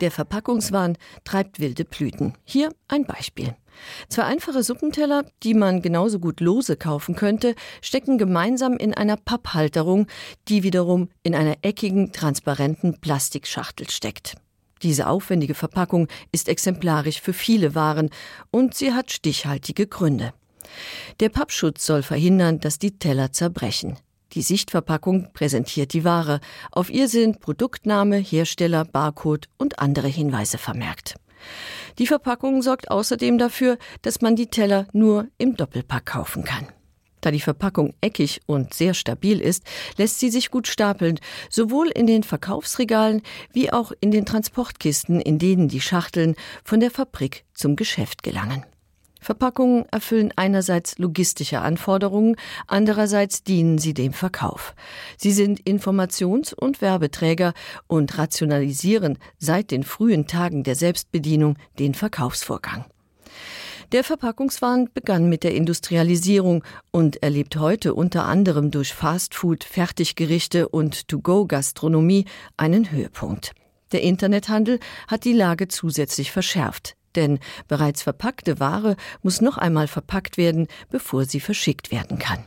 Der Verpackungswahn treibt wilde Blüten. Hier ein Beispiel. Zwei einfache Suppenteller, die man genauso gut lose kaufen könnte, stecken gemeinsam in einer Papphalterung, die wiederum in einer eckigen, transparenten Plastikschachtel steckt. Diese aufwendige Verpackung ist exemplarisch für viele Waren und sie hat stichhaltige Gründe. Der Pappschutz soll verhindern, dass die Teller zerbrechen. Die Sichtverpackung präsentiert die Ware. Auf ihr sind Produktname, Hersteller, Barcode und andere Hinweise vermerkt. Die Verpackung sorgt außerdem dafür, dass man die Teller nur im Doppelpack kaufen kann. Da die Verpackung eckig und sehr stabil ist, lässt sie sich gut stapeln, sowohl in den Verkaufsregalen wie auch in den Transportkisten, in denen die Schachteln von der Fabrik zum Geschäft gelangen. Verpackungen erfüllen einerseits logistische Anforderungen, andererseits dienen sie dem Verkauf. Sie sind Informations- und Werbeträger und rationalisieren seit den frühen Tagen der Selbstbedienung den Verkaufsvorgang. Der Verpackungswahn begann mit der Industrialisierung und erlebt heute unter anderem durch Fastfood, Fertiggerichte und To-Go-Gastronomie einen Höhepunkt. Der Internethandel hat die Lage zusätzlich verschärft denn bereits verpackte Ware muss noch einmal verpackt werden, bevor sie verschickt werden kann.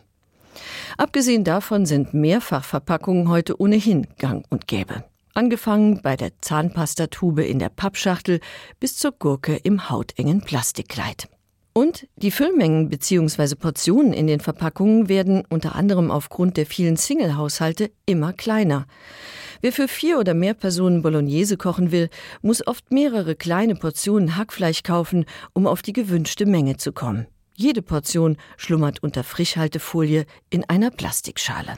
Abgesehen davon sind Mehrfachverpackungen heute ohnehin gang und gäbe. Angefangen bei der Zahnpastatube in der Pappschachtel bis zur Gurke im hautengen Plastikkleid. Und die Füllmengen bzw. Portionen in den Verpackungen werden unter anderem aufgrund der vielen Single-Haushalte immer kleiner. Wer für vier oder mehr Personen Bolognese kochen will, muss oft mehrere kleine Portionen Hackfleisch kaufen, um auf die gewünschte Menge zu kommen. Jede Portion schlummert unter Frischhaltefolie in einer Plastikschale.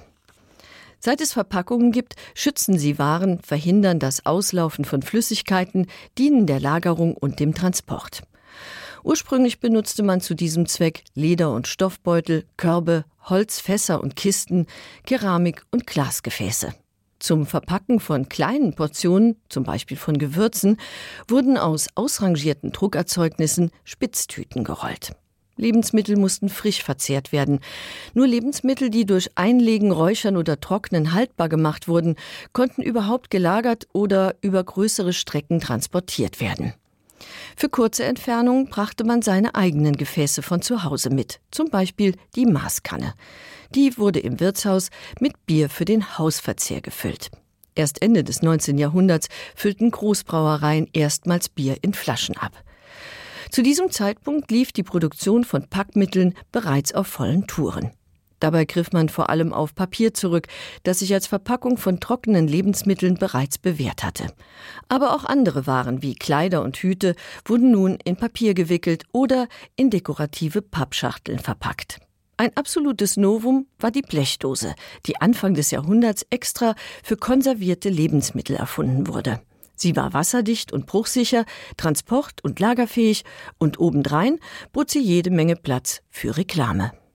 Seit es Verpackungen gibt, schützen sie Waren, verhindern das Auslaufen von Flüssigkeiten, dienen der Lagerung und dem Transport. Ursprünglich benutzte man zu diesem Zweck Leder- und Stoffbeutel, Körbe, Holzfässer und Kisten, Keramik und Glasgefäße. Zum Verpacken von kleinen Portionen, zum Beispiel von Gewürzen, wurden aus ausrangierten Druckerzeugnissen Spitztüten gerollt. Lebensmittel mussten frisch verzehrt werden. Nur Lebensmittel, die durch Einlegen, Räuchern oder Trocknen haltbar gemacht wurden, konnten überhaupt gelagert oder über größere Strecken transportiert werden. Für kurze Entfernungen brachte man seine eigenen Gefäße von zu Hause mit, zum Beispiel die Maßkanne. Die wurde im Wirtshaus mit Bier für den Hausverzehr gefüllt. Erst Ende des 19. Jahrhunderts füllten Großbrauereien erstmals Bier in Flaschen ab. Zu diesem Zeitpunkt lief die Produktion von Packmitteln bereits auf vollen Touren. Dabei griff man vor allem auf Papier zurück, das sich als Verpackung von trockenen Lebensmitteln bereits bewährt hatte. Aber auch andere Waren wie Kleider und Hüte wurden nun in Papier gewickelt oder in dekorative Pappschachteln verpackt. Ein absolutes Novum war die Blechdose, die Anfang des Jahrhunderts extra für konservierte Lebensmittel erfunden wurde. Sie war wasserdicht und bruchsicher, transport- und lagerfähig und obendrein bot sie jede Menge Platz für Reklame.